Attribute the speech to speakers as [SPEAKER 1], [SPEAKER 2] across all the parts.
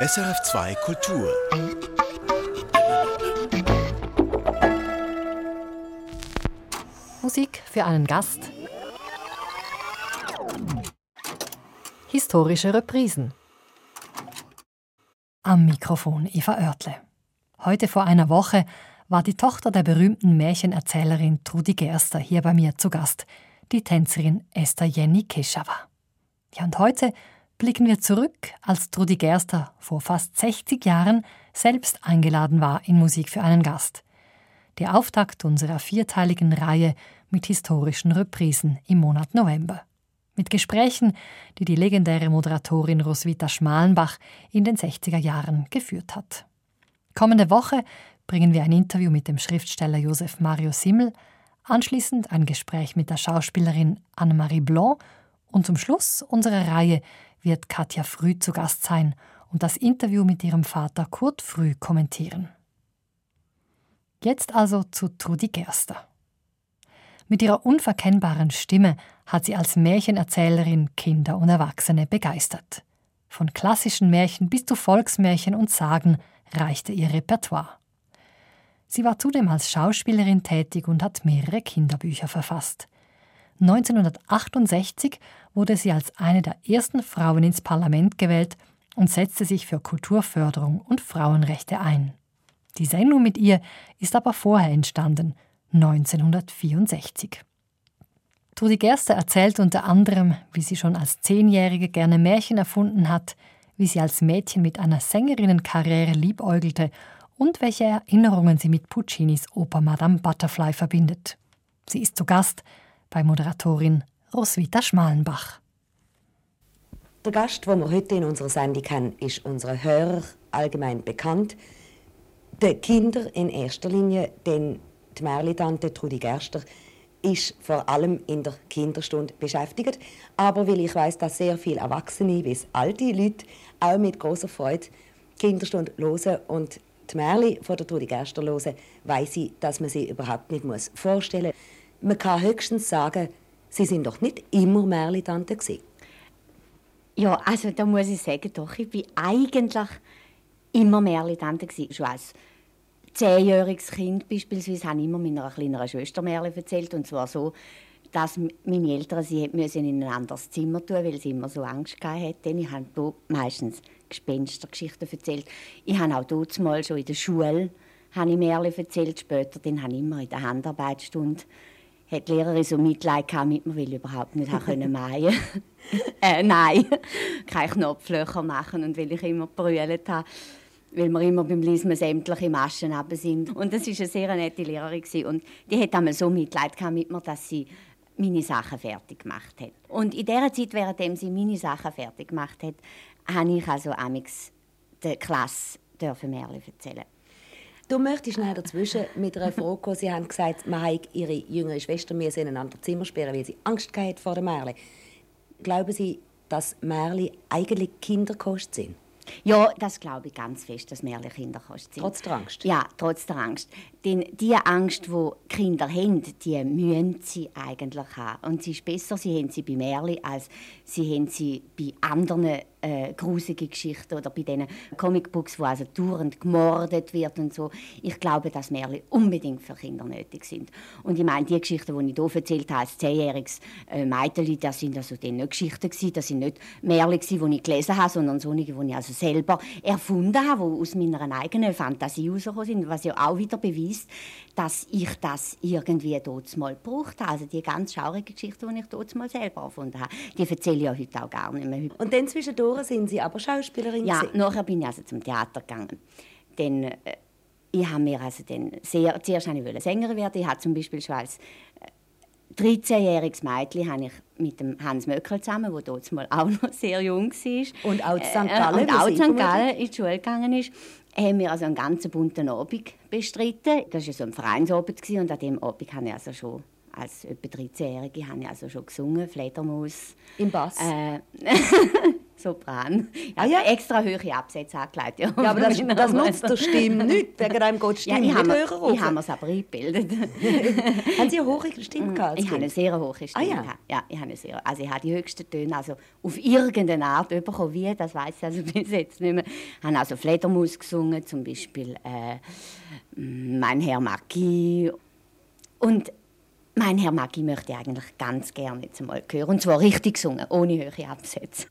[SPEAKER 1] SRF2 Kultur.
[SPEAKER 2] Musik für einen Gast. Historische Reprisen. Am Mikrofon Eva Oertle. Heute vor einer Woche war die Tochter der berühmten Märchenerzählerin Trudi Gerster hier bei mir zu Gast, die Tänzerin Esther Jenny Keschawa. Ja, und heute blicken wir zurück, als Trudi Gerster vor fast 60 Jahren selbst eingeladen war in Musik für einen Gast. Der Auftakt unserer vierteiligen Reihe mit historischen Reprisen im Monat November. Mit Gesprächen, die die legendäre Moderatorin Roswitha Schmalenbach in den 60er Jahren geführt hat. Kommende Woche bringen wir ein Interview mit dem Schriftsteller Josef Mario Simmel, anschließend ein Gespräch mit der Schauspielerin Anne-Marie Blanc und zum Schluss unserer Reihe wird Katja Früh zu Gast sein und das Interview mit ihrem Vater Kurt Früh kommentieren. Jetzt also zu Trudi Gerster. Mit ihrer unverkennbaren Stimme hat sie als Märchenerzählerin Kinder und Erwachsene begeistert. Von klassischen Märchen bis zu Volksmärchen und Sagen reichte ihr Repertoire. Sie war zudem als Schauspielerin tätig und hat mehrere Kinderbücher verfasst. 1968 wurde sie als eine der ersten Frauen ins Parlament gewählt und setzte sich für Kulturförderung und Frauenrechte ein. Die Sendung mit ihr ist aber vorher entstanden, 1964. Trudi Gerster erzählt unter anderem, wie sie schon als Zehnjährige gerne Märchen erfunden hat, wie sie als Mädchen mit einer Sängerinnenkarriere liebäugelte und welche Erinnerungen sie mit Puccinis Oper Madame Butterfly verbindet. Sie ist zu Gast bei Moderatorin Roswitha Schmalenbach.
[SPEAKER 3] Der Gast, den wir heute in unserer Sendung haben, ist unseren Hörer allgemein bekannt. Die Kinder in erster Linie, denn die Märli-Tante Trudi Gerster ist vor allem in der Kinderstunde beschäftigt. Aber weil ich weiß, dass sehr viele Erwachsene wie alte Leute auch mit großer Freude Kinderstunde hören und die Märli von der Trudi Gerster hören, weiß ich, dass man sie überhaupt nicht vorstellen muss. Man kann höchstens sagen, sie sind doch nicht immer Märli-Tante.
[SPEAKER 4] Ja, also da muss ich sagen, doch, ich bin eigentlich immer Märli-Tante. Schon als zehnjähriges Kind beispielsweise habe ich immer meiner kleineren Schwester Märchen erzählt. Und zwar so, dass meine Eltern sie müssen in ein anderes Zimmer tun, weil sie immer so Angst hatten. Ich habe meistens Gespenstergeschichten erzählt. Ich habe auch dort mal schon in der Schule habe ich Märchen erzählt. Später dann habe ich immer in der Handarbeitsstunde hat die Lehrerin so Mitleid mit mir, weil ich überhaupt nicht können mähen äh, Nein, keine Knopflöcher machen und weil ich immer brüllt habe weil wir immer beim Lesen sämtliche Maschen runter sind. Und das war eine sehr nette Lehrerin. Und die hat einmal so Mitleid mit mir, dass sie meine Sachen fertig gemacht hat. Und in dieser Zeit, während sie meine Sachen fertig gemacht hat, habe ich also amix der Klasse Märchen erzählen.
[SPEAKER 3] Du möchtest schnell dazwischen mit einer Frage kommen. Sie haben gesagt, man habe ihre jüngere Schwester in ein anderes Zimmer sperren, weil sie Angst hatte vor den Märchen. Glauben Sie, dass Märchen eigentlich Kinderkost sind?
[SPEAKER 4] Ja, das glaube ich ganz fest, dass Märchen Kinderkost sind.
[SPEAKER 3] Trotz der Angst?
[SPEAKER 4] Ja, trotz der Angst. Denn die Angst, die Kinder haben, die müssen sie eigentlich haben. Und sie ist besser, sie haben sie bei Märchen, als sie haben sie bei anderen äh, gruselige Geschichten oder bei diesen Comicbooks, wo also dauernd gemordet wird und so. Ich glaube, dass Märchen unbedingt für Kinder nötig sind. Und ich meine, die Geschichten, die ich hier erzählt habe, als zehnjähriges äh, Mädchen, das sind also nicht Geschichten gewesen, das sind nicht Märchen die ich gelesen habe, sondern solche, die ich also selber erfunden habe, die aus meiner eigenen Fantasie herausgekommen sind, was ja auch wieder beweist, dass ich das irgendwie dort mal gebraucht habe. Also die ganz schaurige Geschichte, die ich dort mal selber erfunden habe, die erzähle ich ja heute auch gar nicht mehr.
[SPEAKER 3] Und dann zwischendurch sind Sie aber Schauspielerin
[SPEAKER 4] Ja, gewesen. nachher bin ich also zum Theater gegangen. Denn äh, ich habe mir also dann sehr, zuerst wollte Sängerin werden. Ich habe zum Beispiel schon als 13-jähriges äh, Mädchen habe ich mit dem Hans Möckel zusammen, der dort mal auch noch sehr jung war.
[SPEAKER 3] Und auch in St. Gallen. Äh,
[SPEAKER 4] und auch St. Gallen in die Schule gegangen ist haben wir also einen ganz bunten Abend bestritten. Das war so ein Vereinsabend und an diesem Abend habe ich also schon als etwa 13-Jährige habe ich also schon gesungen, Fledermaus.
[SPEAKER 3] Im Bass?
[SPEAKER 4] Äh,
[SPEAKER 5] Sopran. Ich
[SPEAKER 3] Ah, ja?
[SPEAKER 5] extra höhere Absätze angelegt. Ja,
[SPEAKER 3] Ja, aber das, das nutzt der Stimme nicht. Wegen einem geht die
[SPEAKER 5] Ja,
[SPEAKER 3] Stimme
[SPEAKER 5] ich habe
[SPEAKER 3] nicht höher rauf.
[SPEAKER 5] ich habe es aber eingebildet.
[SPEAKER 3] Haben Sie eine hohe Stimme gehabt? als
[SPEAKER 5] Ich habe eine sehr hohe Stimme.
[SPEAKER 3] Ah, ja?
[SPEAKER 5] gehabt. ja, ich habe eine sehr, also ich habe die höchsten Töne also auf irgendeine Art bekommen. Wie, das weiß ich also bis jetzt nicht mehr. Ich habe also Fledermaus gesungen, zum Beispiel äh, «Mein Herr Marquis». Und «Mein Herr Marquis» möchte ich eigentlich ganz gerne jetzt einmal hören. Und zwar richtig gesungen, ohne höhere Absätze.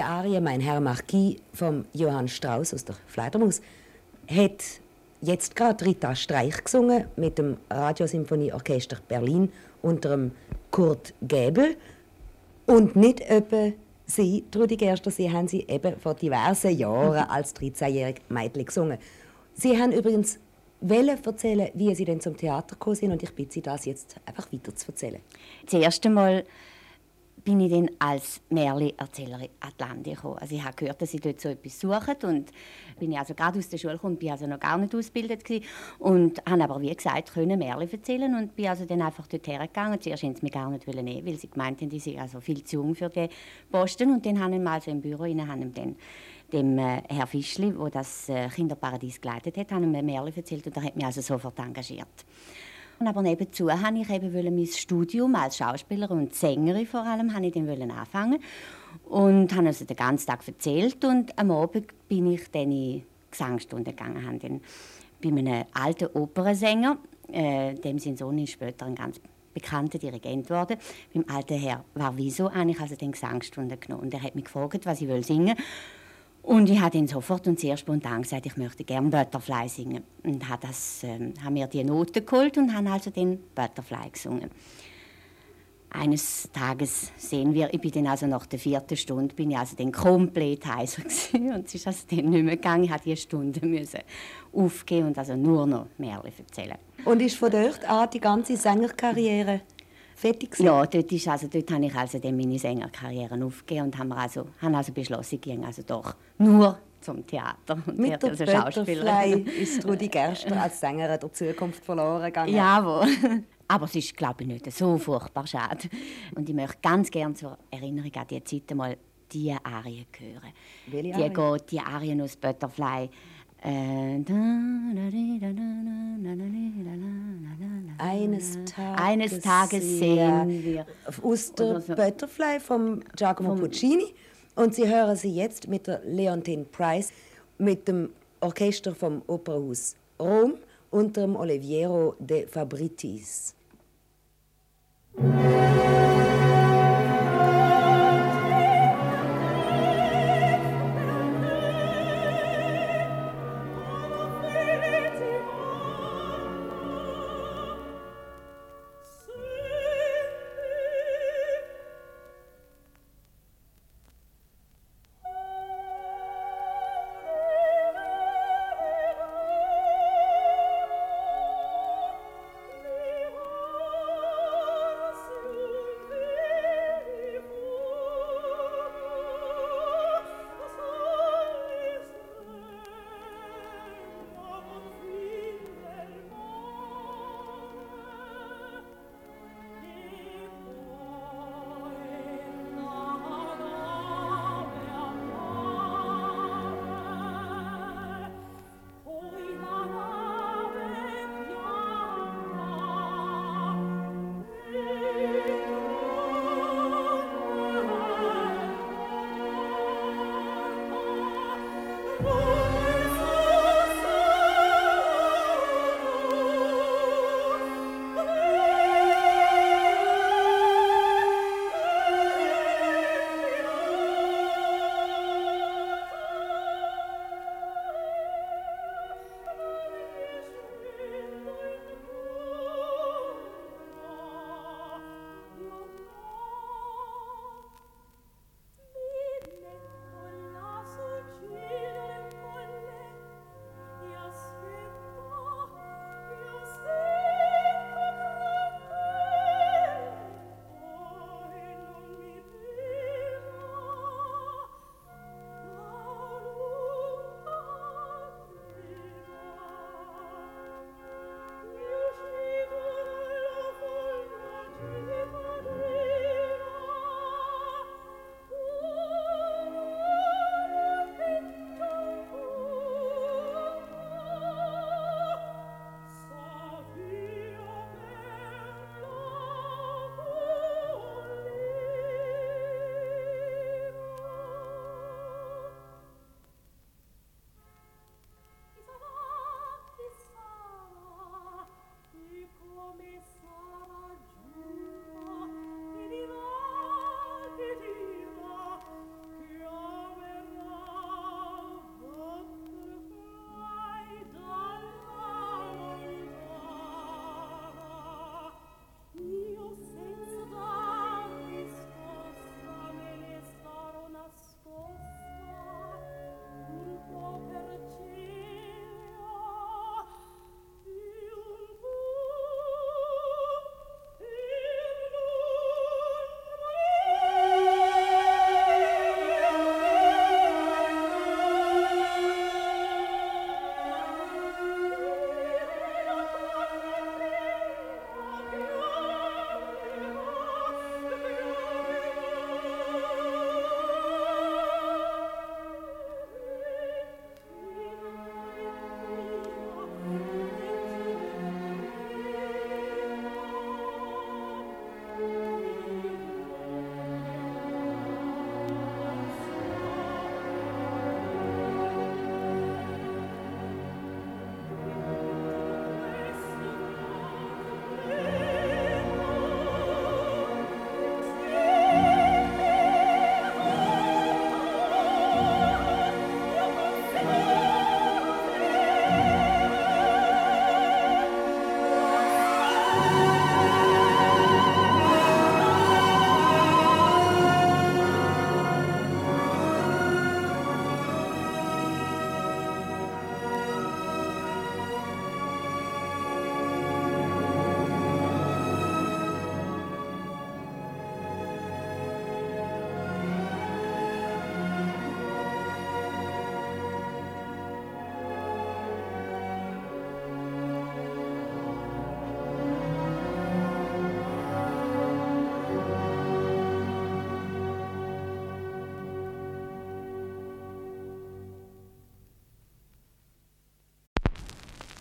[SPEAKER 6] Die
[SPEAKER 3] Arie Mein Herr Marquis vom Johann Strauss aus der Fledermaus hat jetzt gerade Rita Streich gesungen mit dem Radiosymphonieorchester Berlin unter dem Kurt Gäbel und nicht etwa Sie, Trudi Gerster, Sie haben sie eben vor diversen Jahren als 13-jährige Mädchen gesungen. Sie haben übrigens wollen erzählen, wie Sie denn zum Theater gekommen sind und ich bitte Sie, das jetzt einfach weiter zu erzählen.
[SPEAKER 5] Das erste Mal bin ich dann als Märli-Erzählerin an die Lande gekommen. Also ich habe gehört, dass sie dort so etwas suchen und bin ich also gerade aus der Schule gekommen, bin also noch gar nicht ausgebildet gewesen und habe aber wie gesagt können Märli erzählen und bin also dann einfach dort hergegangen. Zuerst wollten sie mich gar nicht nehmen, weil sie gemeint haben, die sind also viel zu jung für den Posten und dann haben wir also im Büro rein, haben dann dem äh, Herr Fischli, wo das äh, Kinderparadies geleitet hat, haben ein Märli erzählt und er hat mich also sofort engagiert.
[SPEAKER 4] Und aber nebenzu wollte ich eben mein Studium als Schauspielerin und Sängerin vor allem ich dann anfangen. Und habe also den ganzen Tag erzählt und am Abend bin ich dann in Gesangsstunde gegangen, habe dann bei einem alten Opernsänger, äh, dem sein Sohn ist später ein ganz bekannter Dirigent geworden, beim alten Herr Varviso, habe ich also den Gesangsstunde genommen. Und er hat mich gefragt, was ich singen will und ich habe dann sofort und sehr spontan gesagt, ich möchte gerne Butterfly singen. Und habe, das, ähm, habe mir die Noten geholt und habe also den Butterfly gesungen. Eines Tages sehen wir, ich bin dann also nach der vierten Stunde bin ich also dann komplett heiser und es ist also dann nicht mehr gegangen. Ich musste diese Stunde müssen aufgeben und also nur noch Märchen erzählen.
[SPEAKER 3] Und ist von dort an die ganze Sängerkarriere fertig
[SPEAKER 4] gewesen? Ja, dort, ist also, dort habe ich also dann meine Sängerkarriere aufgegeben und haben also, haben also beschlossen, ich gehe also doch nur zum Theater
[SPEAKER 3] und Mit der also Schauspielerin. ist Rudi Gerster als Sängerin der Zukunft verloren gegangen.
[SPEAKER 4] Jawohl. Aber es ist, glaube ich, nicht so furchtbar schade. Und ich möchte ganz gerne zur Erinnerung an diese Zeit mal diese Arien hören.
[SPEAKER 3] Welche
[SPEAKER 4] die geht, die Arien aus Butterfly.
[SPEAKER 3] Eines Tages,
[SPEAKER 4] Eines Tages sehen wir.
[SPEAKER 3] So. Butterfly von Giacomo Puccini. Und Sie hören sie jetzt mit der Leontine Price, mit dem Orchester vom Opernhaus Rom unter dem Oliviero de Fabritis.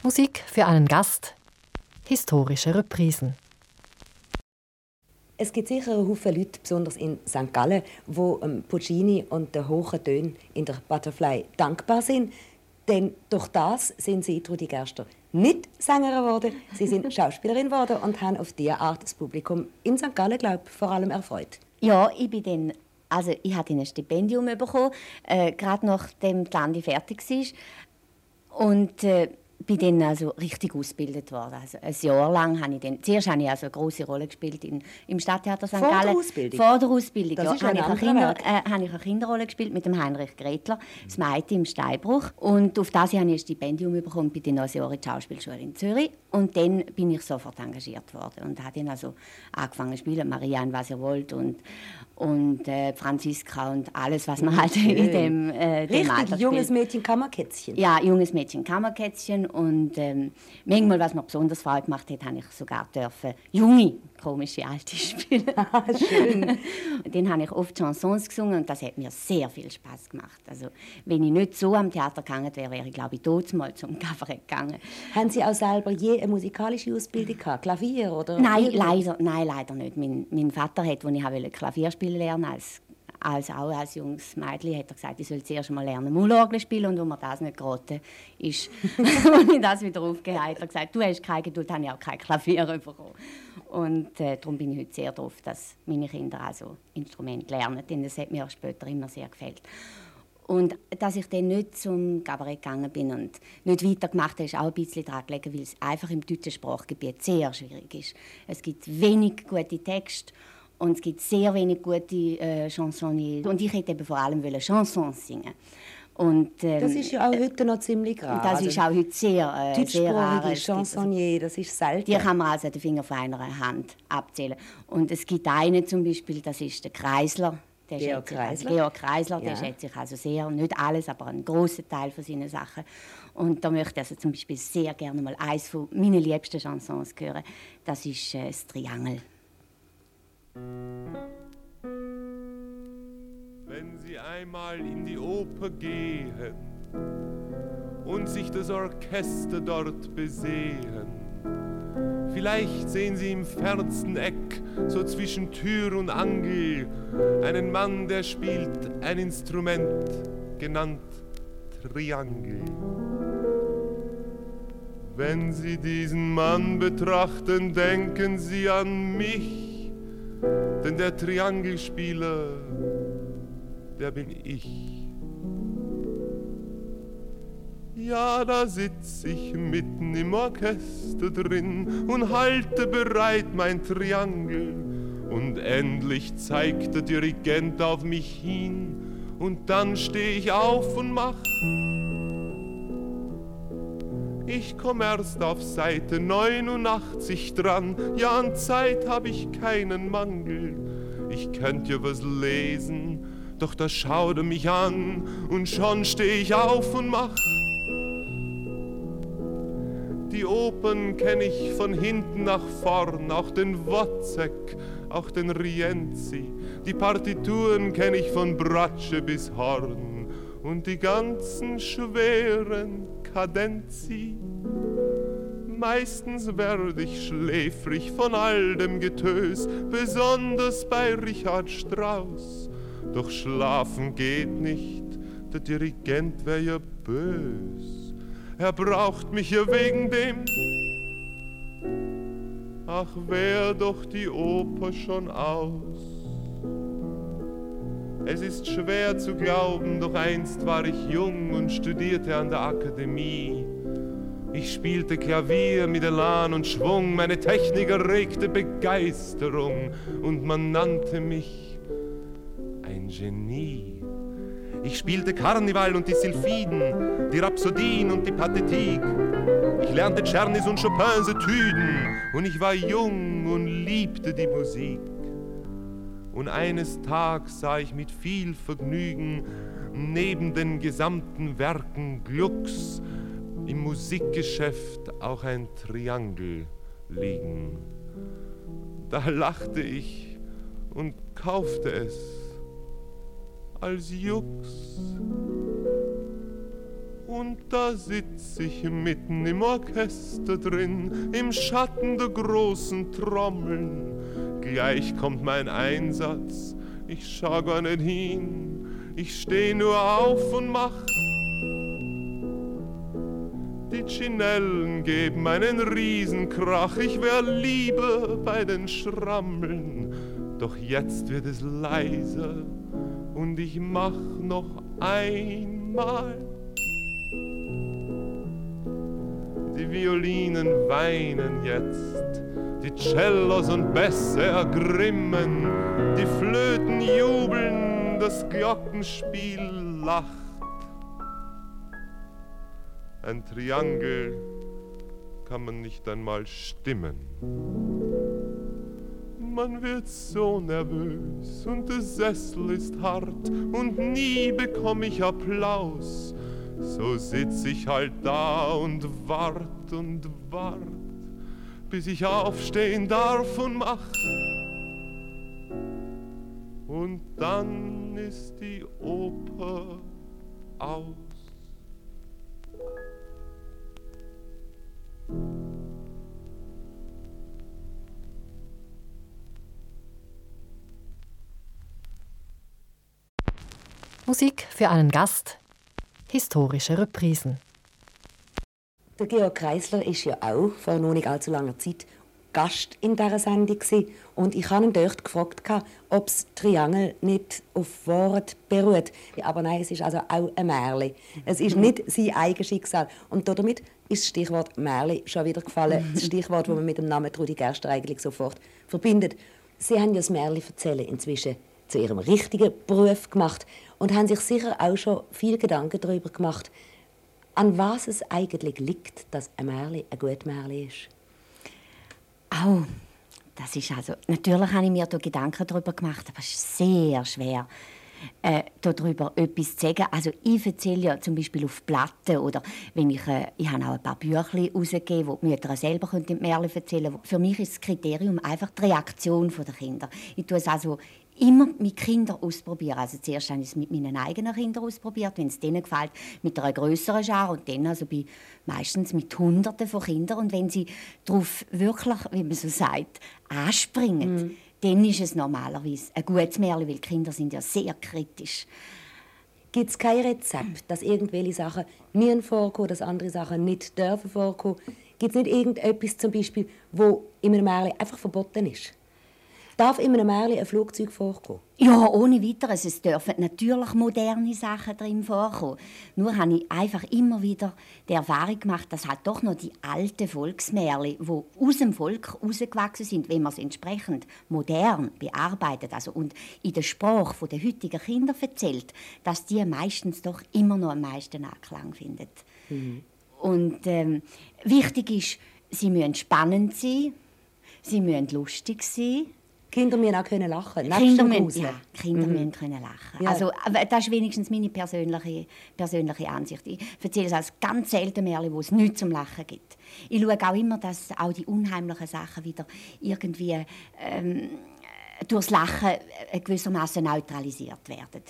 [SPEAKER 2] Musik für einen Gast, historische Reprisen.
[SPEAKER 3] Es gibt sicher einen Haufen Leute, besonders in St. Gallen, wo ähm, Puccini und den hohen Tönen in der Butterfly dankbar sind. Denn durch das sind sie, Trudi Gerster, nicht Sängerin geworden, sie sind Schauspielerin geworden und haben auf diese Art das Publikum in St. Gallen, glaube ich, vor allem erfreut.
[SPEAKER 4] Ja, ich bin dann, also ich hatte ein Stipendium bekommen, äh, gerade nachdem die Landi fertig war. Und äh, bin dann also richtig ausgebildet worden. Also ein Jahr lang habe ich dann, zuerst habe ich also eine große Rolle gespielt in, im Stadttheater St.
[SPEAKER 3] Vor
[SPEAKER 4] Gallen.
[SPEAKER 3] der Ausbildung?
[SPEAKER 4] Vor der Ausbildung,
[SPEAKER 3] Das
[SPEAKER 4] ja.
[SPEAKER 3] ist
[SPEAKER 4] habe ich, eine Kinder, äh, habe ich eine Kinderrolle gespielt mit dem Heinrich Gretler, das Mädchen im Steinbruch. Und auf das habe ich ein Stipendium bekommen Jahr in die Schauspielschule in Zürich. Und dann bin ich sofort engagiert worden und habe dann also angefangen zu spielen, Marianne, was ihr wollt und, und äh, Franziska und alles, was man halt in dem, äh, dem Alter
[SPEAKER 3] Richtig junges
[SPEAKER 4] spielt.
[SPEAKER 3] Mädchen Kammerkätzchen.
[SPEAKER 4] Ja, junges Mädchen, Kammerkätzchen. Und ähm, manchmal, was mir besonders Freude gemacht hat, habe ich sogar dürfen junge, komische Alte spielen.
[SPEAKER 3] Schön.
[SPEAKER 4] Dann habe ich oft Chansons gesungen und das hat mir sehr viel Spaß gemacht. Also, wenn ich nicht so am Theater gegangen wäre, wäre ich, glaube ich, tot mal zum Kabarett gegangen.
[SPEAKER 3] Haben Sie auch selber je eine musikalische Ausbildung gehabt? Klavier oder?
[SPEAKER 4] Nein, leider, nein, leider nicht. Mein, mein Vater hat, als ich wollte Klavier spielen lernen als als auch als junges Mädchen hat er gesagt, ich soll zuerst mal lernen Mullorgel spielen und wo mir das nicht geraten ist, als ich das wieder habe, hat er gesagt, du hast keine Geduld, habe ich auch kein Klavier bekommen. Und äh, darum bin ich heute sehr darauf, dass meine Kinder also Instrument lernen, denn das hat mir später immer sehr gefällt. Und dass ich dann nicht zum Kabarett gegangen bin und nicht weitergemacht habe, ist auch ein bisschen daran gelegen, weil es einfach im deutschen Sprachgebiet sehr schwierig ist. Es gibt wenig gute Texte und es gibt sehr wenig gute äh, Chansonniers. Und ich hätte eben vor allem wollen Chansons singen. Und, ähm,
[SPEAKER 3] Das ist ja auch heute noch ziemlich rar.
[SPEAKER 4] das ist auch heute sehr, äh, sehr rar. Also-
[SPEAKER 3] Chansonnier, das ist selten.
[SPEAKER 4] die kann man also den Finger von einer Hand abzählen. Und es gibt einen zum Beispiel, das ist der Kreisler. Der
[SPEAKER 3] Georg
[SPEAKER 4] schätzt sich also-
[SPEAKER 3] Kreisler?
[SPEAKER 4] Georg Kreisler, der
[SPEAKER 3] Ja.
[SPEAKER 4] schätzt sich also sehr, nicht alles, aber einen großen Teil von seinen Sachen. Und da möchte ich also zum Beispiel sehr gerne mal eins von meinen liebsten Chansons hören. Das ist äh, das Triangel.
[SPEAKER 7] Wenn Sie einmal in die Oper gehen und sich das Orchester dort besehen, vielleicht sehen Sie im fernsten Eck, so zwischen Tür und Angel, einen Mann, der spielt ein Instrument, genannt Triangel. Wenn Sie diesen Mann betrachten, denken Sie an mich, denn der Triangelspieler, der bin ich. Ja, da sitz ich mitten im Orchester drin und halte bereit mein Triangel. Und endlich zeigt der Dirigent auf mich hin und dann steh ich auf und mach. Ich komm erst auf Seite 89 dran, ja an Zeit hab ich keinen Mangel. Ich könnt ja was lesen, doch da schaut er mich an und schon steh ich auf und mach. Die Opern kenn ich von hinten nach vorn, auch den Wozzeck, auch den Rienzi. Die Partituren kenn ich von Bratsche bis Horn und die ganzen schweren Kadenzi. Meistens werd ich schläfrig von all dem Getös, besonders bei Richard Strauss. Doch schlafen geht nicht, der Dirigent wär ja bös. Er braucht mich ja wegen dem. Ach, wär doch die Oper schon aus. Es ist schwer zu glauben, doch einst war ich jung und studierte an der Akademie. Ich spielte Klavier mit Elan und Schwung, meine Technik erregte Begeisterung und man nannte mich ein Genie. Ich spielte Karneval und die Sylphiden, die Rhapsodien und die Pathetik. Ich lernte Czernis und Chopins Etüden und ich war jung und liebte die Musik. Und eines Tags sah ich mit viel Vergnügen neben den gesamten Werken Glucks im Musikgeschäft auch ein Triangel liegen. Da lachte ich und kaufte es als Jux. Und da sitz ich mitten im Orchester drin, im Schatten der großen Trommeln. Gleich kommt mein Einsatz, ich schau gar nicht hin, ich steh nur auf und mach. Die Chinellen geben einen Riesenkrach, ich wär lieber bei den Schrammeln. Doch jetzt wird es leiser und ich mach noch einmal. Die Violinen weinen jetzt, die Cellos und Bässe ergrimmen, die Flöten jubeln, das Glockenspiel lacht. Ein Triangel kann man nicht einmal stimmen. Man wird so nervös und der Sessel ist hart und nie bekomm ich Applaus. So sitz ich halt da und wart und wart, bis ich aufstehen darf und mach. Und dann ist die Oper aus.
[SPEAKER 2] Musik für einen Gast, historische Reprisen.
[SPEAKER 3] Der Georg Kreisler ist ja auch vor noch nicht allzu langer Zeit Gast in dieser Sendung gewesen. und ich habe ihn dort gefragt, ob das Triangel nicht auf Wort beruht. Aber nein, es ist also auch ein Märchen. Es ist nicht sein eigenes Schicksal. Und damit ist das Stichwort Märchen schon wieder gefallen. Das Stichwort, das man mit dem Namen Trudi Gerster eigentlich sofort verbindet. Sie haben ja das Märchen erzählen inzwischen zu ihrem richtigen Beruf gemacht und haben sich sicher auch schon viel Gedanken darüber gemacht, an was es eigentlich liegt, dass ein Märchen ein gutes Märchen ist.
[SPEAKER 4] Oh, das ist also... Natürlich habe ich mir da Gedanken darüber gemacht, aber es ist sehr schwer, äh, darüber etwas zu sagen. Also ich erzähle ja zum Beispiel auf Platten oder wenn ich... Äh, ich habe auch ein paar Bücher herausgegeben, wo die Mütter selber die Märchen erzählen können. Für mich ist das Kriterium einfach die Reaktion der Kinder. Ich tue es also immer mit Kindern ausprobieren. Also zuerst habe ich es mit meinen eigenen Kindern ausprobiert, wenn es denen gefällt, mit einer größeren Schar und dann also bei, meistens mit Hunderten von Kindern. Und wenn sie darauf wirklich, wie man so sagt, anspringen, mhm. dann ist es normalerweise ein gutes Märchen, weil Kinder sind ja sehr kritisch.
[SPEAKER 3] Gibt es kein Rezept, dass irgendwelche Sachen mir vorkommen, dass andere Sachen nicht dürfen vorkommen? Gibt es nicht irgendetwas zum Beispiel, wo in einem Märchen einfach verboten ist? Darf in einem Märchen ein Flugzeug vorkommen?
[SPEAKER 4] Ja, ohne weiteres. Es dürfen natürlich moderne Sachen drin vorkommen. Nur habe ich einfach immer wieder die Erfahrung gemacht, dass halt doch noch die alten Volksmärchen, die aus dem Volk herausgewachsen sind, wenn man es entsprechend modern bearbeitet also und in der Sprache der heutigen Kinder erzählt, dass die meistens doch immer noch am meisten Anklang finden. Mhm. Und ähm, wichtig ist, sie müssen spannend sein, sie müssen lustig sein,
[SPEAKER 3] Kinder müssen auch können lachen
[SPEAKER 4] Kinder, müssen, ja, Kinder mhm. müssen können lachen ja. Also, das ist wenigstens meine persönliche, persönliche Ansicht. Ich erzähle es als ganz selten Märchen, wo es nichts zum Lachen gibt. Ich schaue auch immer, dass auch die unheimlichen Sachen wieder irgendwie ähm, durchs Lachen gewissermaßen neutralisiert werden.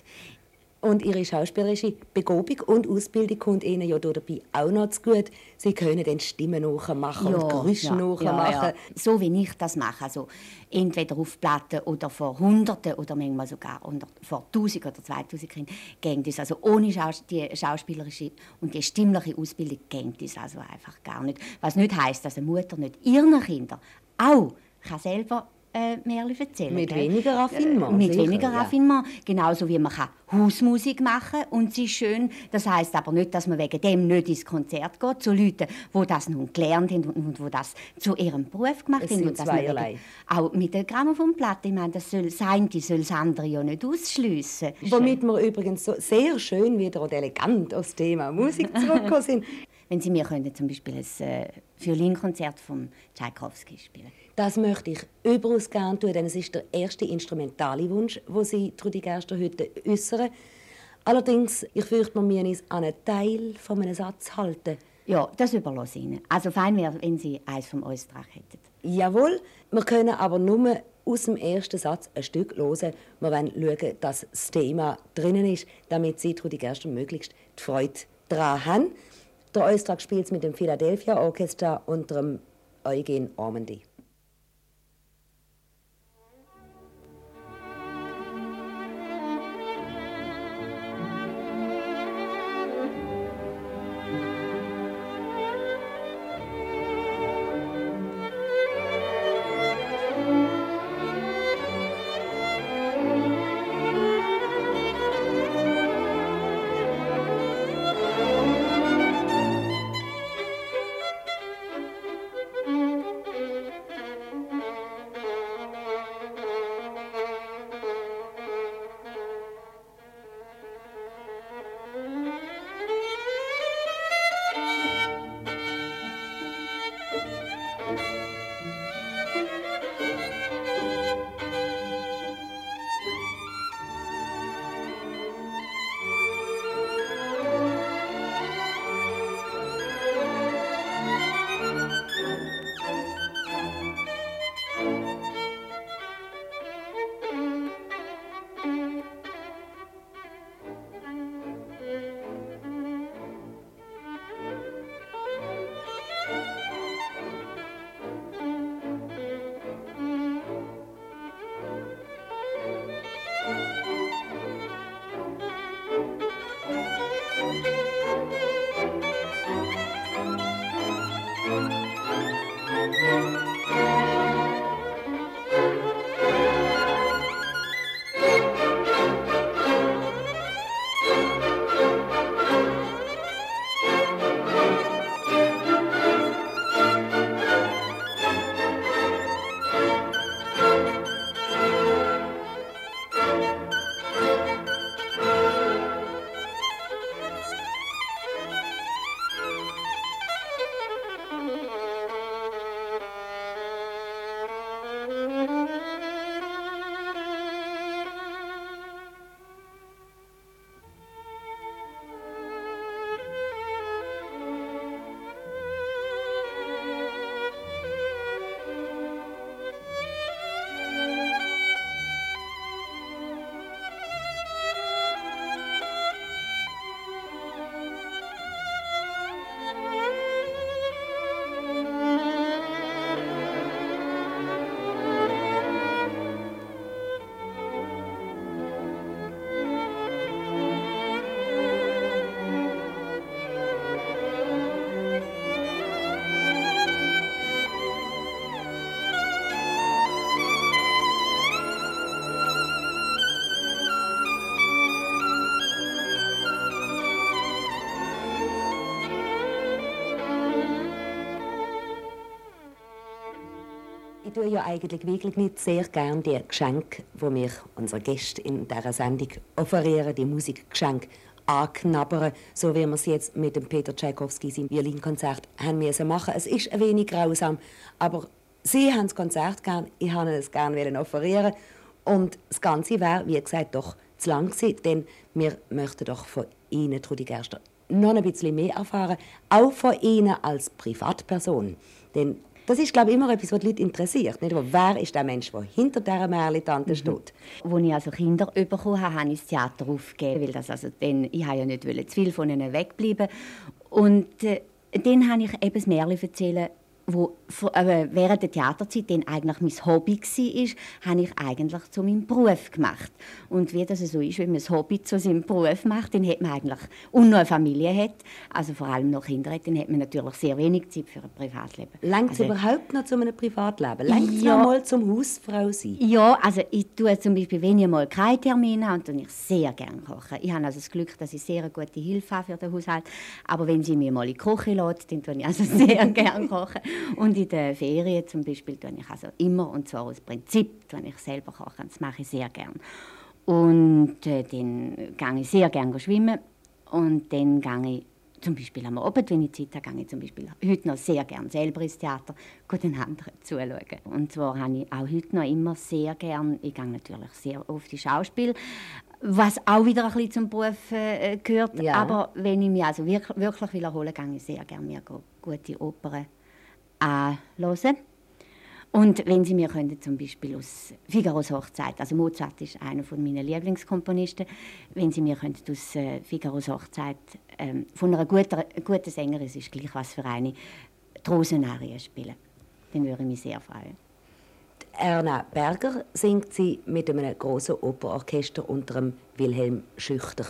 [SPEAKER 3] Und ihre schauspielerische Begabung und Ausbildung kommt ihnen ja dabei auch noch zu gut. Sie können dann Stimmen nachmachen ja, und Geräusche ja, nachmachen. Ja.
[SPEAKER 4] So wie ich das mache. Also entweder auf Platten oder vor Hunderten oder manchmal sogar vor Tausend oder Zweitausend Kindern geht das. Also ohne Schaus die schauspielerische und die stimmliche Ausbildung geht das also einfach gar nicht. Was nicht heißt, dass eine Mutter nicht ihren Kindern auch kann selber äh, Märchen erzählen
[SPEAKER 3] Mit weniger Raffinement.
[SPEAKER 4] Mit sicher, weniger Raffinement. Ja. Genauso wie man kann Hausmusik machen und sie ist schön. Das heißt aber nicht, dass man wegen dem nicht ins Konzert geht, zu Leuten, die das nun gelernt haben und die das zu ihrem Beruf gemacht
[SPEAKER 3] es
[SPEAKER 4] haben.
[SPEAKER 3] Und zweierlei.
[SPEAKER 4] Auch mit der Grammophonplatte. Ich meine, das soll sein, die soll das andere ja nicht ausschliessen.
[SPEAKER 3] Womit wir übrigens so sehr schön wieder und elegant aufs Thema Musik zurückgekommen sind.
[SPEAKER 4] Wenn Sie mir können, zum Beispiel ein äh, Violinkonzert von Tchaikovsky spielen
[SPEAKER 3] das möchte ich überaus gerne tun, denn es ist der erste instrumentale Wunsch, den Sie, Trudi Gerster, heute äußern. Allerdings, ich fürchte, wir müssen an einen Teil von einem Satz halten.
[SPEAKER 4] Ja, das überlasse ich Ihnen. Also fein wäre, wenn Sie eins vom Ostrach hätten.
[SPEAKER 3] Jawohl, wir können aber nur aus dem ersten Satz ein Stück hören. Wir wollen schauen, dass das Thema drinnen ist, damit Sie, Trudi Gerster, möglichst die Freude dran haben. Der Eustrag spielt mit dem Philadelphia Orchestra unter dem Eugen Ormandy. Ich tue ja eigentlich wirklich nicht sehr gerne die Geschenke, die wir unseren Gästen in dieser Sendung offerieren, die Musikgeschenke anknabbern, so wie wir es jetzt mit dem Peter Tchaikovsky im Violinkonzert haben müssen machen. Es ist ein wenig grausam, aber Sie haben das Konzert gern, ich wollte es gerne offerieren und das Ganze wäre, wie gesagt, doch zu lang gewesen, denn wir möchten doch von Ihnen, Trudi Gerster, noch ein bisschen mehr erfahren, auch von Ihnen als Privatperson. Denn das ist, glaube ich, immer etwas, was die Leute interessiert. Nicht? Wer ist der Mensch, der hinter dieser Märchen-Tante mhm. steht?
[SPEAKER 4] Als ich also Kinder bekommen habe, habe ich das Theater aufgegeben, weil das also dann, ich ja nicht zu viel von ihnen wegbleiben Und äh, dann habe ich eben das Märchen erzählen wo äh, während der Theaterzeit dann eigentlich mein Hobby war, habe ich eigentlich zu meinem Beruf gemacht. Und wie das so ist, wenn man das Hobby zu seinem Beruf macht, dann hat man eigentlich, und noch eine Familie hat, also vor allem noch Kinder hat, dann hat man natürlich sehr wenig Zeit für ein Privatleben.
[SPEAKER 3] Längt es also, überhaupt noch zu einem Privatleben? Längt es ja, noch mal zum Hausfrau sein?
[SPEAKER 4] Ja, also ich tue zum Beispiel, wenn ich mal keinen Termin habe, dann ich sehr gerne kochen. Ich habe also das Glück, dass ich sehr gute Hilfe habe für den Haushalt. Aber wenn sie mir mal in die Küche lässt, dann tue ich also sehr gerne kochen. Und in der Ferien zum Beispiel tue ich also immer, und zwar aus Prinzip, tue ich selber kochen. Das mache ich sehr gern. Und äh, dann gehe ich sehr gerne schwimmen. Und dann gehe ich zum Beispiel am Abend, wenn ich Zeit habe, gehe ich zum Beispiel heute noch sehr gerne selber ins Theater, den anderen zuschauen. Und zwar habe ich auch heute noch immer sehr gerne, ich gehe natürlich sehr oft ins Schauspiel, was auch wieder ein bisschen zum Beruf äh, gehört. Ja. Aber wenn ich mich also wirklich, wirklich wiederhole, gehe ich sehr gerne mir gute Opern anhören. Und wenn Sie mir können, zum Beispiel aus Figaros Hochzeit, also Mozart ist einer von meinen Lieblingskomponisten, wenn Sie mir können aus äh, Figaros Hochzeit ähm, von einer guten, guten Sängerin, es ist gleich was für eine, die Rosenarie spielen, dann würde ich mich sehr freuen.
[SPEAKER 5] Erna Berger singt sie mit einem großen Operorchester unter dem Wilhelm Schüchter.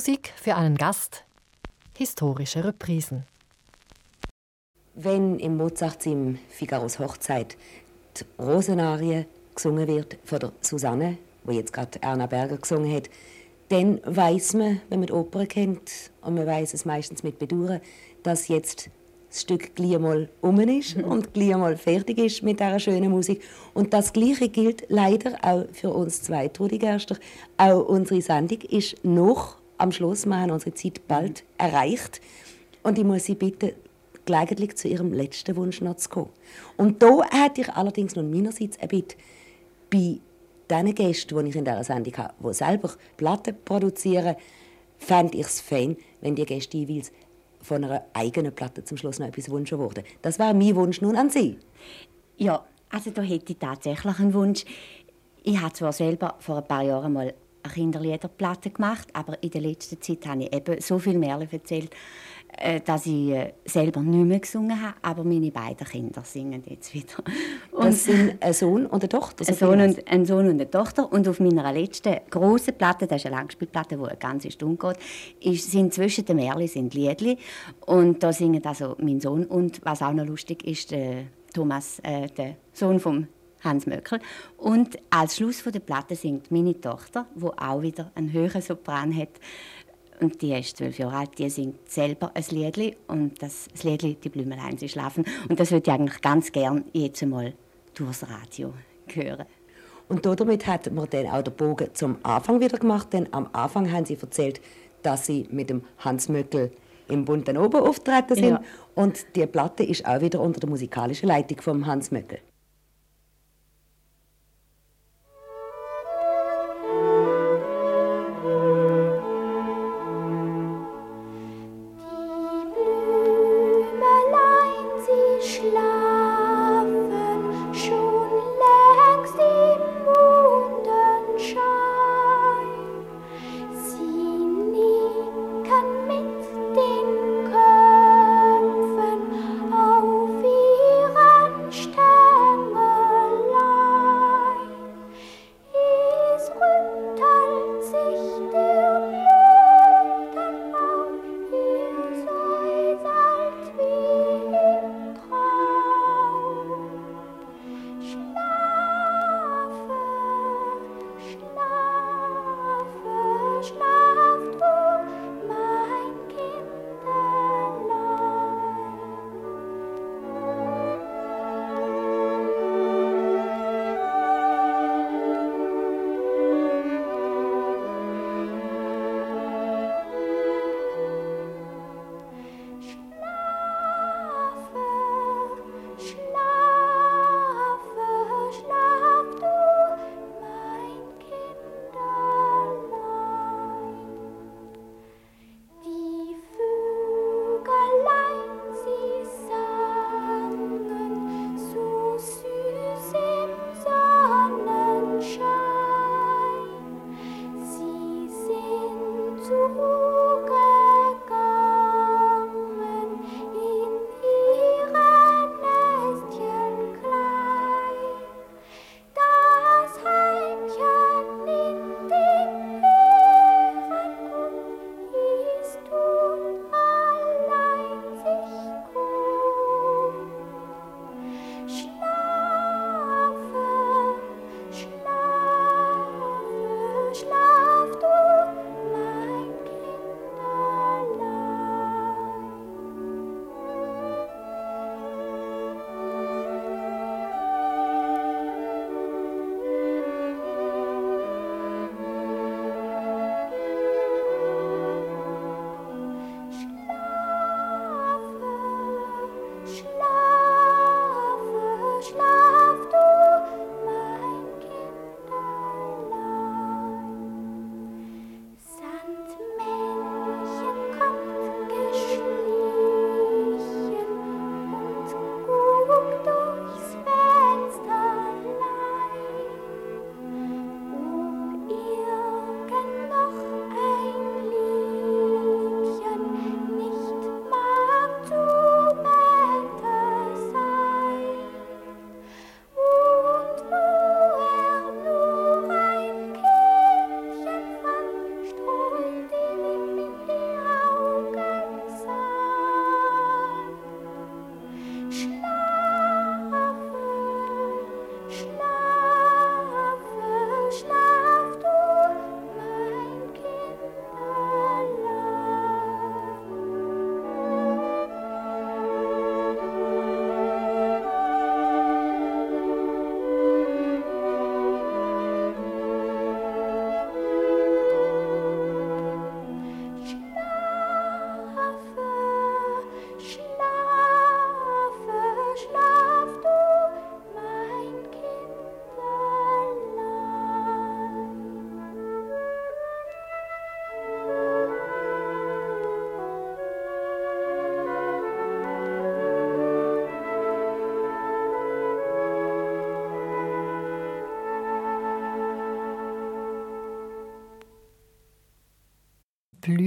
[SPEAKER 2] Musik für einen Gast, historische Reprisen.
[SPEAKER 8] Wenn im Mozart im Figaros Hochzeit die Rosenarie gesungen wird von der Susanne, wo jetzt gerade Erna Berger gesungen hat, dann weiß man, wenn man die Oper kennt, und man weiß es meistens mit Bedauern, dass jetzt das Stück gleich mal um ist mhm. und gleich mal fertig ist mit dieser schönen Musik. Und das Gleiche gilt leider auch für uns zwei, Trudi Gerster. Auch unsere Sendung ist noch am Schluss. Wir haben unsere Zeit bald erreicht. Und ich muss Sie bitten, gelegentlich zu Ihrem letzten Wunsch noch zu kommen. Und da hätte ich allerdings noch meinerseits ein Bitte. Bei diesen Gästen, die ich in dieser Sendung habe, die selber Platten produzieren, fände ich es fein, wenn die Gäste jeweils von einer eigenen Platte zum Schluss noch etwas wünschen würden. Das wäre mein Wunsch nun an Sie.
[SPEAKER 4] Ja, also da hätte ich tatsächlich einen Wunsch. Ich habe zwar selber vor ein paar Jahren mal eine Kinderliederplatte gemacht, aber in der letzten Zeit habe ich eben so viel mehr erzählt, äh, dass ich äh, selber nicht mehr gesungen habe, aber meine beiden Kinder singen jetzt wieder.
[SPEAKER 8] Und das sind ein Sohn und eine Tochter?
[SPEAKER 4] Ein Sohn, und, ein Sohn und eine Tochter. Und auf meiner letzten grossen Platte, das ist eine Langspielplatte, die eine ganze Stunde geht, ist, sind zwischen den Märchen sind Liedli. Und da singen also mein Sohn und, was auch noch lustig ist, der Thomas, äh, der Sohn von Hans Möckel. Und als Schluss der Platte singt meine Tochter, die auch wieder einen höheren Sopran hat, und die ist zwölf Jahre alt, die singt selber ein Liedli und das, das Liedli «Die Blümelein, sie schlafen». Und das würde ich eigentlich ganz gern jetzt einmal durchs Radio hören.
[SPEAKER 8] Und damit hat man dann auch den Bogen zum Anfang wieder gemacht, denn am Anfang haben sie erzählt, dass sie mit dem Hans Möckel im bunten Ober auftreten sind. Ja. Und die Platte ist auch wieder unter der musikalischen Leitung von Hans Möckel.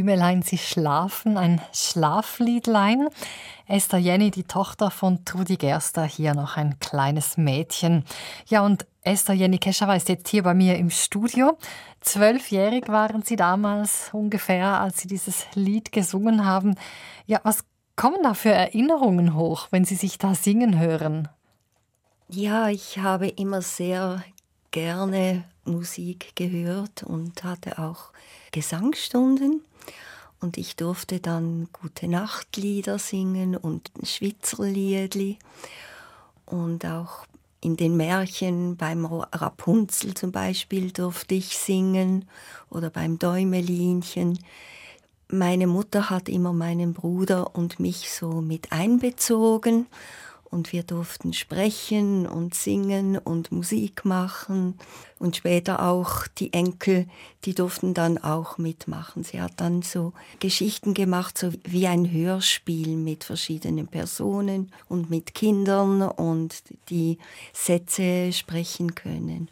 [SPEAKER 2] Blümelein, Sie schlafen, ein Schlafliedlein. Esther Jenny, die Tochter von Trudi Gerster, hier noch ein kleines Mädchen. Ja, und Esther Jenny Keschawa ist jetzt hier bei mir im Studio. Zwölfjährig waren Sie damals ungefähr, als Sie dieses Lied gesungen haben. Ja, was kommen da für Erinnerungen hoch, wenn Sie sich da singen hören?
[SPEAKER 9] Ja, ich habe immer sehr gerne Musik gehört und hatte auch Gesangsstunden. Und ich durfte dann gute Nachtlieder singen und Schwitzerliedli. Und auch in den Märchen beim Rapunzel zum Beispiel durfte ich singen oder beim Däumelinchen. Meine Mutter hat immer meinen Bruder und mich so mit einbezogen und wir durften sprechen und singen und Musik machen und später auch die Enkel, die durften dann auch mitmachen. Sie hat dann so Geschichten gemacht, so wie ein Hörspiel mit verschiedenen Personen und mit Kindern und die Sätze sprechen können.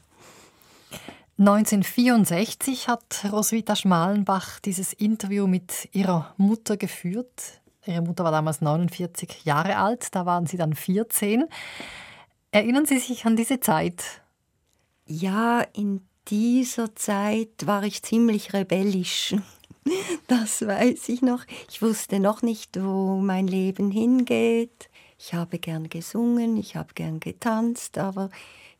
[SPEAKER 2] 1964 hat Roswitha Schmalenbach dieses Interview mit ihrer Mutter geführt. Ihre Mutter war damals 49 Jahre alt, da waren Sie dann 14. Erinnern Sie sich an diese Zeit?
[SPEAKER 9] Ja, in dieser Zeit war ich ziemlich rebellisch. Das weiß ich noch. Ich wusste noch nicht, wo mein Leben hingeht. Ich habe gern gesungen, ich habe gern getanzt, aber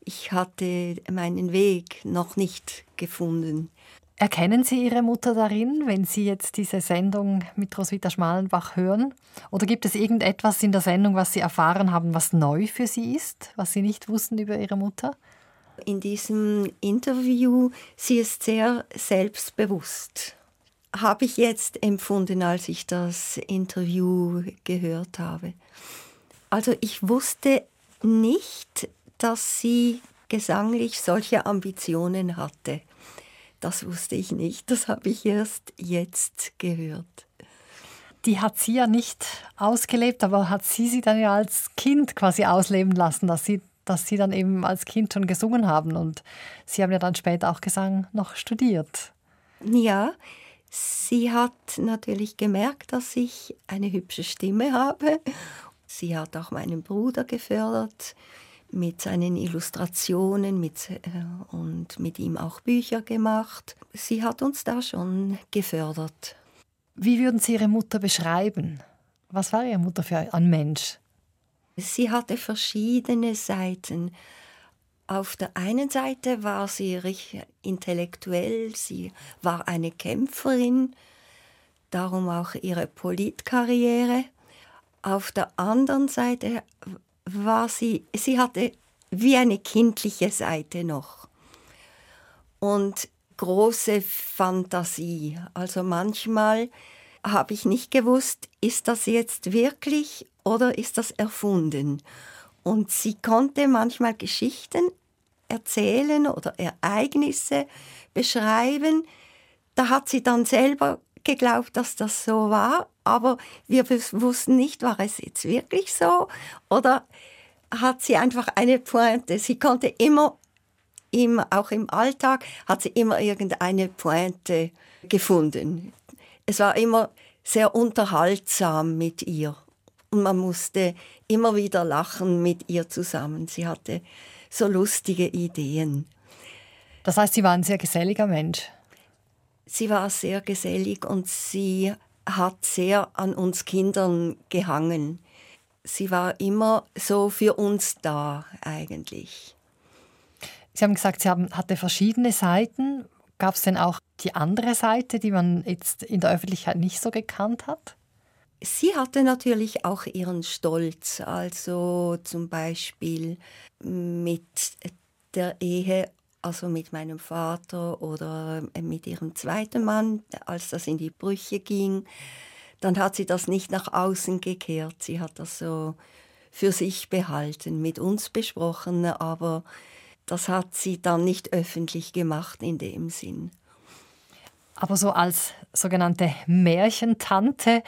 [SPEAKER 9] ich hatte meinen Weg noch nicht gefunden.
[SPEAKER 2] Erkennen Sie Ihre Mutter darin, wenn Sie jetzt diese Sendung mit Roswitha Schmalenbach hören? Oder gibt es irgendetwas in der Sendung, was Sie erfahren haben, was neu für Sie ist, was Sie nicht wussten über Ihre Mutter?
[SPEAKER 9] In diesem Interview, sie ist sehr selbstbewusst. Habe ich jetzt empfunden, als ich das Interview gehört habe. Also ich wusste nicht, dass sie gesanglich solche Ambitionen hatte. Das wusste ich nicht, das habe ich erst jetzt gehört.
[SPEAKER 2] Die hat sie ja nicht ausgelebt, aber hat sie sie dann ja als Kind quasi ausleben lassen, dass sie, dass sie dann eben als Kind schon gesungen haben. Und sie haben ja dann später auch Gesang noch studiert.
[SPEAKER 9] Ja, sie hat natürlich gemerkt, dass ich eine hübsche Stimme habe. Sie hat auch meinen Bruder gefördert mit seinen Illustrationen mit, äh, und mit ihm auch Bücher gemacht. Sie hat uns da schon gefördert.
[SPEAKER 2] Wie würden Sie Ihre Mutter beschreiben? Was war Ihre Mutter für ein Mensch?
[SPEAKER 9] Sie hatte verschiedene Seiten. Auf der einen Seite war sie recht intellektuell, sie war eine Kämpferin, darum auch ihre Politkarriere. Auf der anderen Seite war sie, sie hatte wie eine kindliche Seite noch und große Fantasie. Also manchmal habe ich nicht gewusst, ist das jetzt wirklich oder ist das erfunden? Und sie konnte manchmal Geschichten erzählen oder Ereignisse beschreiben. Da hat sie dann selber geglaubt, dass das so war, aber wir wussten nicht, war es jetzt wirklich so oder hat sie einfach eine Pointe. Sie konnte immer, immer, auch im Alltag, hat sie immer irgendeine Pointe gefunden. Es war immer sehr unterhaltsam mit ihr und man musste immer wieder lachen mit ihr zusammen. Sie hatte so lustige Ideen.
[SPEAKER 2] Das heißt, sie war ein sehr geselliger Mensch.
[SPEAKER 9] Sie war sehr gesellig und sie hat sehr an uns Kindern gehangen. Sie war immer so für uns da eigentlich.
[SPEAKER 2] Sie haben gesagt, sie haben, hatte verschiedene Seiten. Gab es denn auch die andere Seite, die man jetzt in der Öffentlichkeit nicht so gekannt hat?
[SPEAKER 9] Sie hatte natürlich auch ihren Stolz, also zum Beispiel mit der Ehe also mit meinem Vater oder äh, mit ihrem zweiten Mann, als das in die Brüche ging, dann hat sie das nicht nach außen gekehrt. Sie hat das so für sich behalten, mit uns besprochen, aber das hat sie dann nicht öffentlich gemacht in dem Sinn.
[SPEAKER 2] Aber so als sogenannte Märchentante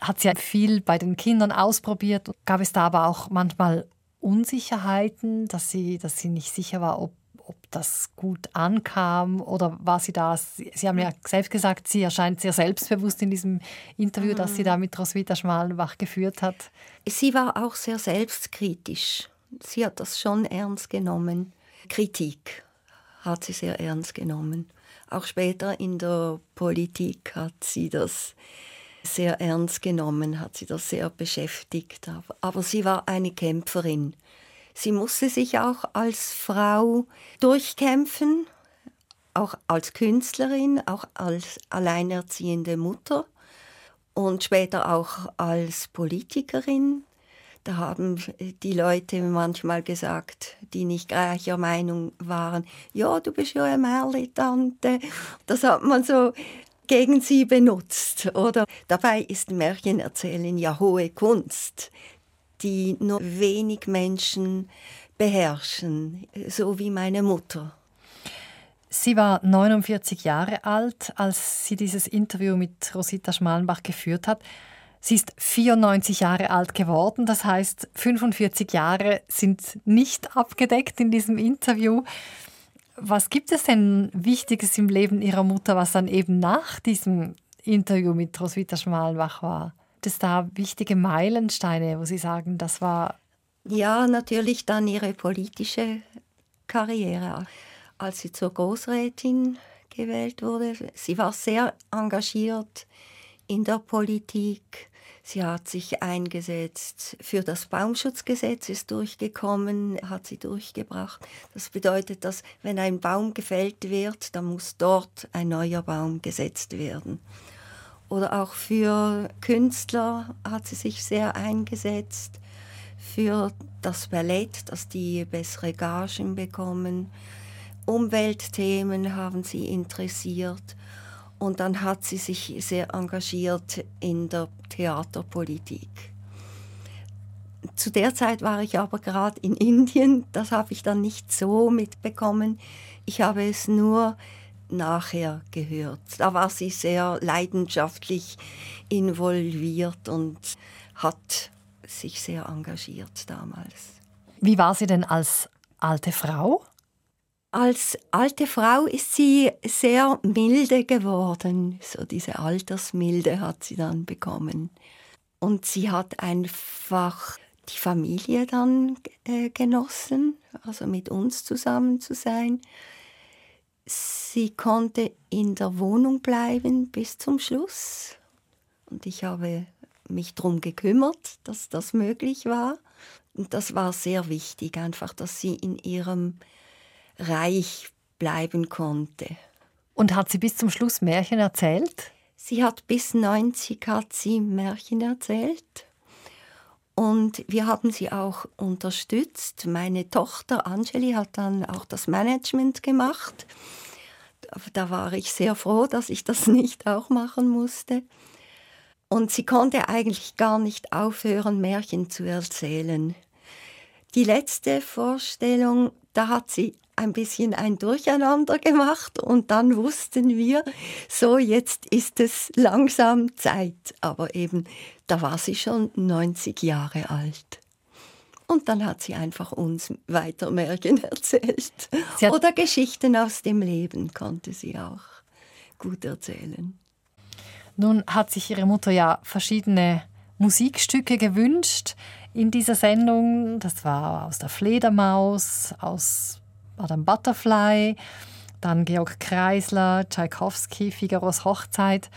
[SPEAKER 2] hat sie viel bei den Kindern ausprobiert. Gab es da aber auch manchmal Unsicherheiten, dass sie, dass sie nicht sicher war, ob ob das gut ankam oder war sie da? Sie, sie haben ja selbst gesagt, sie erscheint sehr selbstbewusst in diesem Interview, mhm. das sie da mit Roswitha Schmalenbach geführt hat.
[SPEAKER 9] Sie war auch sehr selbstkritisch. Sie hat das schon ernst genommen. Kritik hat sie sehr ernst genommen. Auch später in der Politik hat sie das sehr ernst genommen, hat sie das sehr beschäftigt. Aber sie war eine Kämpferin. Sie musste sich auch als Frau durchkämpfen, auch als Künstlerin, auch als alleinerziehende Mutter und später auch als Politikerin. Da haben die Leute manchmal gesagt, die nicht gleicher Meinung waren, ja, du bist ja eine Märli-Tante. Das hat man so gegen sie benutzt. Oder dabei ist Märchenerzählen ja hohe Kunst, die nur wenig Menschen beherrschen, so wie meine Mutter.
[SPEAKER 2] Sie war 49 Jahre alt, als sie dieses Interview mit Rosita Schmalenbach geführt hat. Sie ist 94 Jahre alt geworden, das heißt 45 Jahre sind nicht abgedeckt in diesem Interview. Was gibt es denn Wichtiges im Leben Ihrer Mutter, was dann eben nach diesem Interview mit Roswitha Schmalenbach war? Es da wichtige Meilensteine, wo Sie sagen, das war...
[SPEAKER 9] Ja, natürlich dann ihre politische Karriere, als sie zur Großrätin gewählt wurde. Sie war sehr engagiert in der Politik. Sie hat sich eingesetzt für das Baumschutzgesetz, ist durchgekommen, hat sie durchgebracht. Das bedeutet, dass wenn ein Baum gefällt wird, dann muss dort ein neuer Baum gesetzt werden. Oder auch für Künstler hat sie sich sehr eingesetzt, für das Ballett, dass die bessere Gagen bekommen. Umweltthemen haben sie interessiert und dann hat sie sich sehr engagiert in der Theaterpolitik. Zu der Zeit war ich aber gerade in Indien, das habe ich dann nicht so mitbekommen. Ich habe es nur nachher gehört. Da war sie sehr leidenschaftlich involviert und hat sich sehr engagiert damals.
[SPEAKER 2] Wie war sie denn als alte Frau?
[SPEAKER 9] Als alte Frau ist sie sehr milde geworden. So diese Altersmilde hat sie dann bekommen. Und sie hat einfach die Familie dann äh, genossen, also mit uns zusammen zu sein. Sie konnte in der Wohnung bleiben bis zum Schluss. Und ich habe mich darum gekümmert, dass das möglich war. Und das war sehr wichtig, einfach, dass sie in ihrem reich bleiben konnte.
[SPEAKER 2] Und hat sie bis zum Schluss Märchen erzählt?
[SPEAKER 9] Sie hat bis 90 hat sie Märchen erzählt. Und wir haben sie auch unterstützt. Meine Tochter Angeli hat dann auch das Management gemacht. Da war ich sehr froh, dass ich das nicht auch machen musste. Und sie konnte eigentlich gar nicht aufhören, Märchen zu erzählen. Die letzte Vorstellung, da hat sie ein bisschen ein Durcheinander gemacht und dann wussten wir, so jetzt ist es langsam Zeit. Aber eben, da war sie schon 90 Jahre alt. Und dann hat sie einfach uns weiter Märchen erzählt. Oder Geschichten aus dem Leben konnte sie auch gut erzählen.
[SPEAKER 2] Nun hat sich ihre Mutter ja verschiedene Musikstücke gewünscht in dieser Sendung. Das war aus der Fledermaus, aus Madame Butterfly, dann Georg Kreisler, Tschaikowski, Figaros Hochzeit.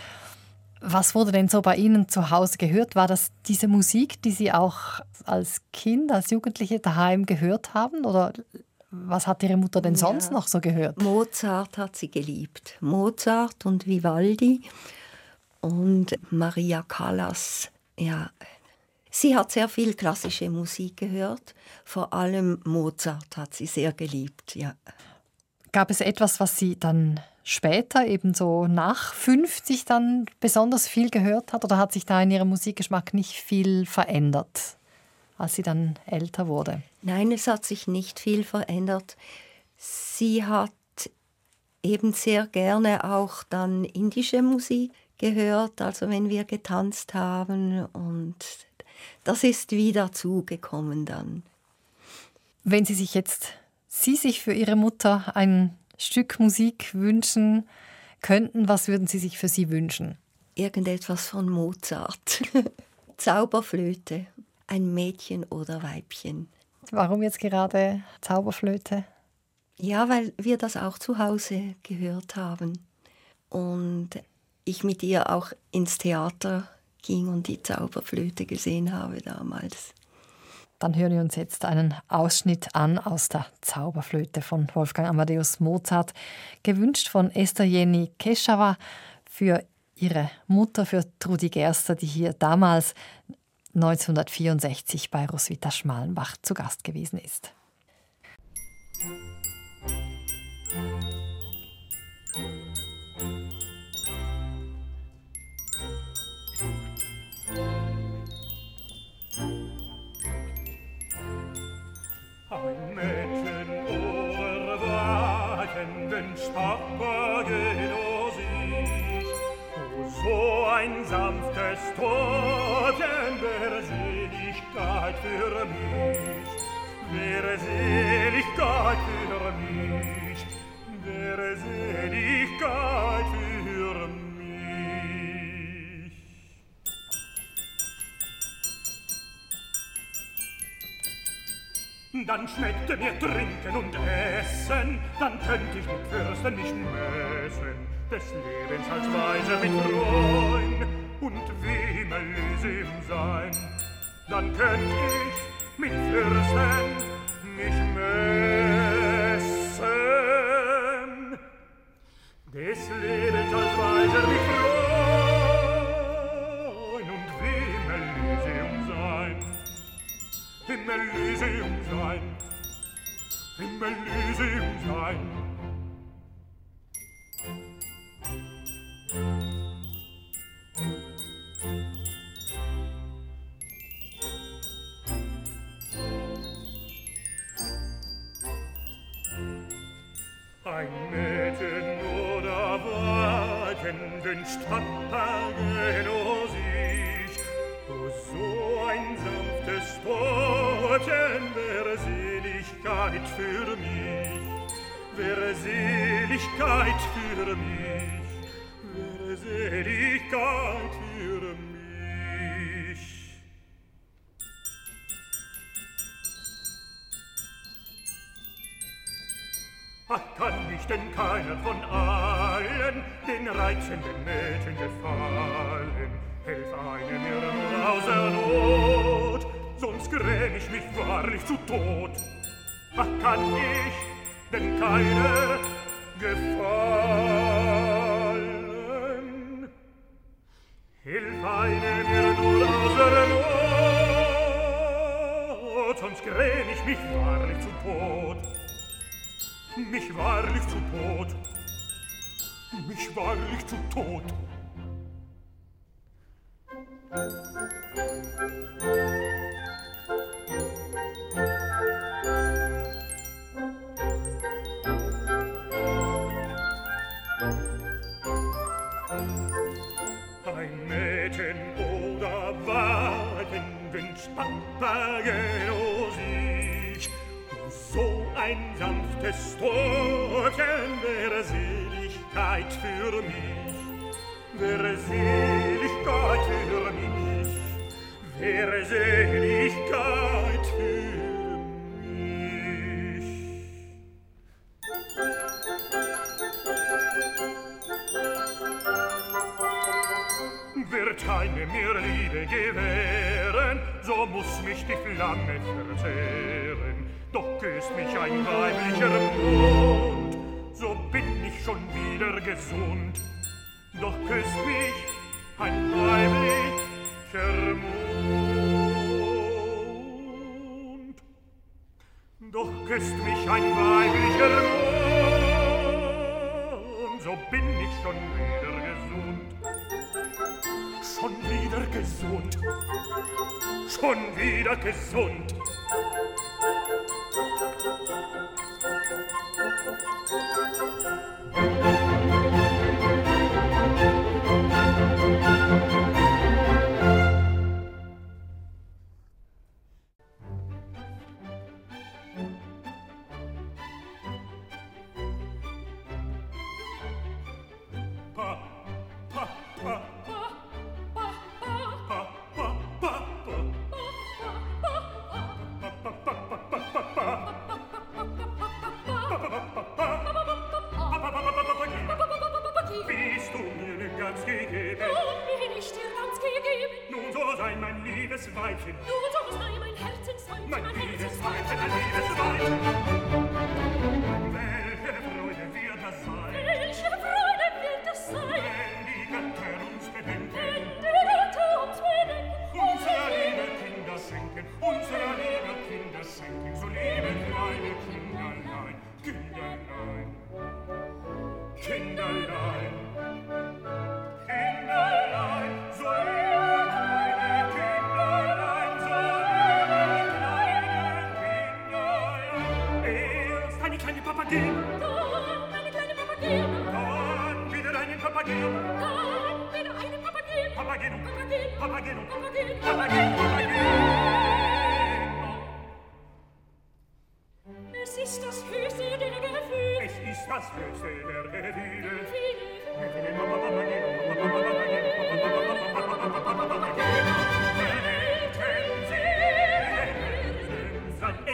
[SPEAKER 2] Was wurde denn so bei Ihnen zu Hause gehört? War das diese Musik, die Sie auch als Kind, als Jugendliche daheim gehört haben? Oder was hat Ihre Mutter denn sonst ja. noch so gehört?
[SPEAKER 9] Mozart hat sie geliebt. Mozart und Vivaldi und Maria Callas. Ja, Sie hat sehr viel klassische Musik gehört, vor allem Mozart hat sie sehr geliebt, ja.
[SPEAKER 2] Gab es etwas, was sie dann später, eben so nach 50 dann besonders viel gehört hat oder hat sich da in ihrem Musikgeschmack nicht viel verändert, als sie dann älter wurde?
[SPEAKER 9] Nein, es hat sich nicht viel verändert. Sie hat eben sehr gerne auch dann indische Musik gehört, also wenn wir getanzt haben und das ist wieder zugekommen dann.
[SPEAKER 2] Wenn Sie sich jetzt Sie sich für Ihre Mutter ein Stück Musik wünschen könnten, was würden Sie sich für sie wünschen?
[SPEAKER 9] Irgendetwas von Mozart. Zauberflöte. Ein Mädchen oder Weibchen.
[SPEAKER 2] Warum jetzt gerade Zauberflöte?
[SPEAKER 9] Ja, weil wir das auch zu Hause gehört haben. Und ich mit ihr auch ins Theater ging und die Zauberflöte gesehen habe damals.
[SPEAKER 2] Dann hören wir uns jetzt einen Ausschnitt an aus der Zauberflöte von Wolfgang Amadeus Mozart, gewünscht von Esther Jenny Keschauer für ihre Mutter, für Trudi Gerster, die hier damals 1964 bei Roswitha Schmalenbach zu Gast gewesen ist.
[SPEAKER 10] Papageno sich, und so ein sanftes Toten wäre Seligkeit für mich, wäre Seligkeit für mich, wäre Seligkeit für mich. Dann schmeckte mir Trinken und Essen, dann könnt ich mit Fürsten nicht messen, des Lebens als Weise mit Freuen und wie im Elysium sein. Dann könnt ich mit Fürsten nicht messen, des Lebens als Weise mit Freuen und wie im Elysium sein. Im Elysium himmel ist Sein. Ach, kann ich denn keiner von allen den reizenden Mädchen gefallen? Helf einem mir aus der Not, sonst gräm ich mich wahrlich zu Tod. Ach, kann ich denn keiner gefallen? Hilf einem mir nur aus der Not, sonst gräm ich mich wahrlich zu Tod mich wahrlich zu Tod, mich wahrlich zu Tod. Schon wieder gesund. Schon wieder gesund.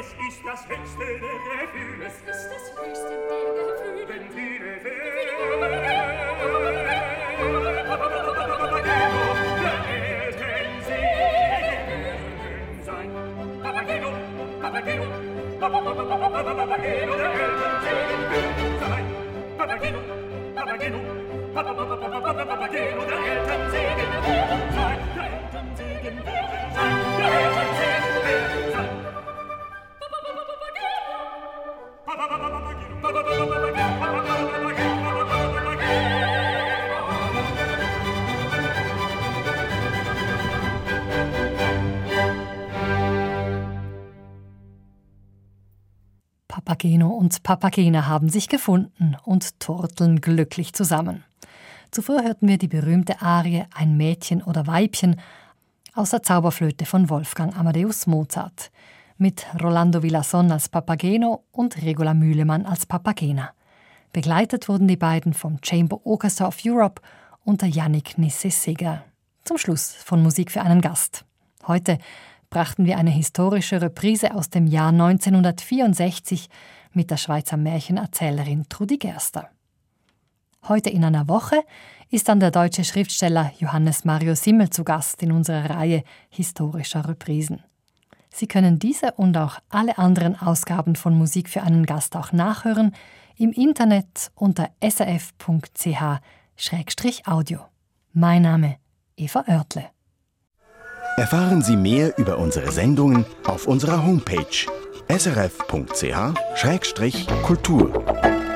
[SPEAKER 1] Es ist das höchste der Gefühle.
[SPEAKER 10] Es ist das höchste der Gefühle. Wenn viele Papageno, Papageno, Papageno, der Eltern segen sein. Papageno, Papageno, Papageno, der Eltern segen sein. Der Eltern segen sein.
[SPEAKER 2] Papageno und Papagena haben sich gefunden und turteln glücklich zusammen. Zuvor hörten wir die berühmte Arie Ein Mädchen oder Weibchen aus der Zauberflöte von Wolfgang Amadeus Mozart mit Rolando Villason als Papageno und Regula Mühlemann als Papagena. Begleitet wurden die beiden vom Chamber Orchestra of Europe unter Yannick Nisse-Seger. Zum Schluss von Musik für einen Gast. Heute brachten wir eine historische Reprise aus dem Jahr 1964 mit der Schweizer Märchenerzählerin Trudi Gerster. Heute in einer Woche ist dann der deutsche Schriftsteller Johannes Mario Simmel zu Gast in unserer Reihe historischer Reprisen. Sie können diese und auch alle anderen Ausgaben von Musik für einen Gast auch nachhören im Internet unter srf.ch-audio. Mein Name Eva Oertle.
[SPEAKER 11] Erfahren Sie mehr über unsere Sendungen auf unserer Homepage srf.ch-kultur.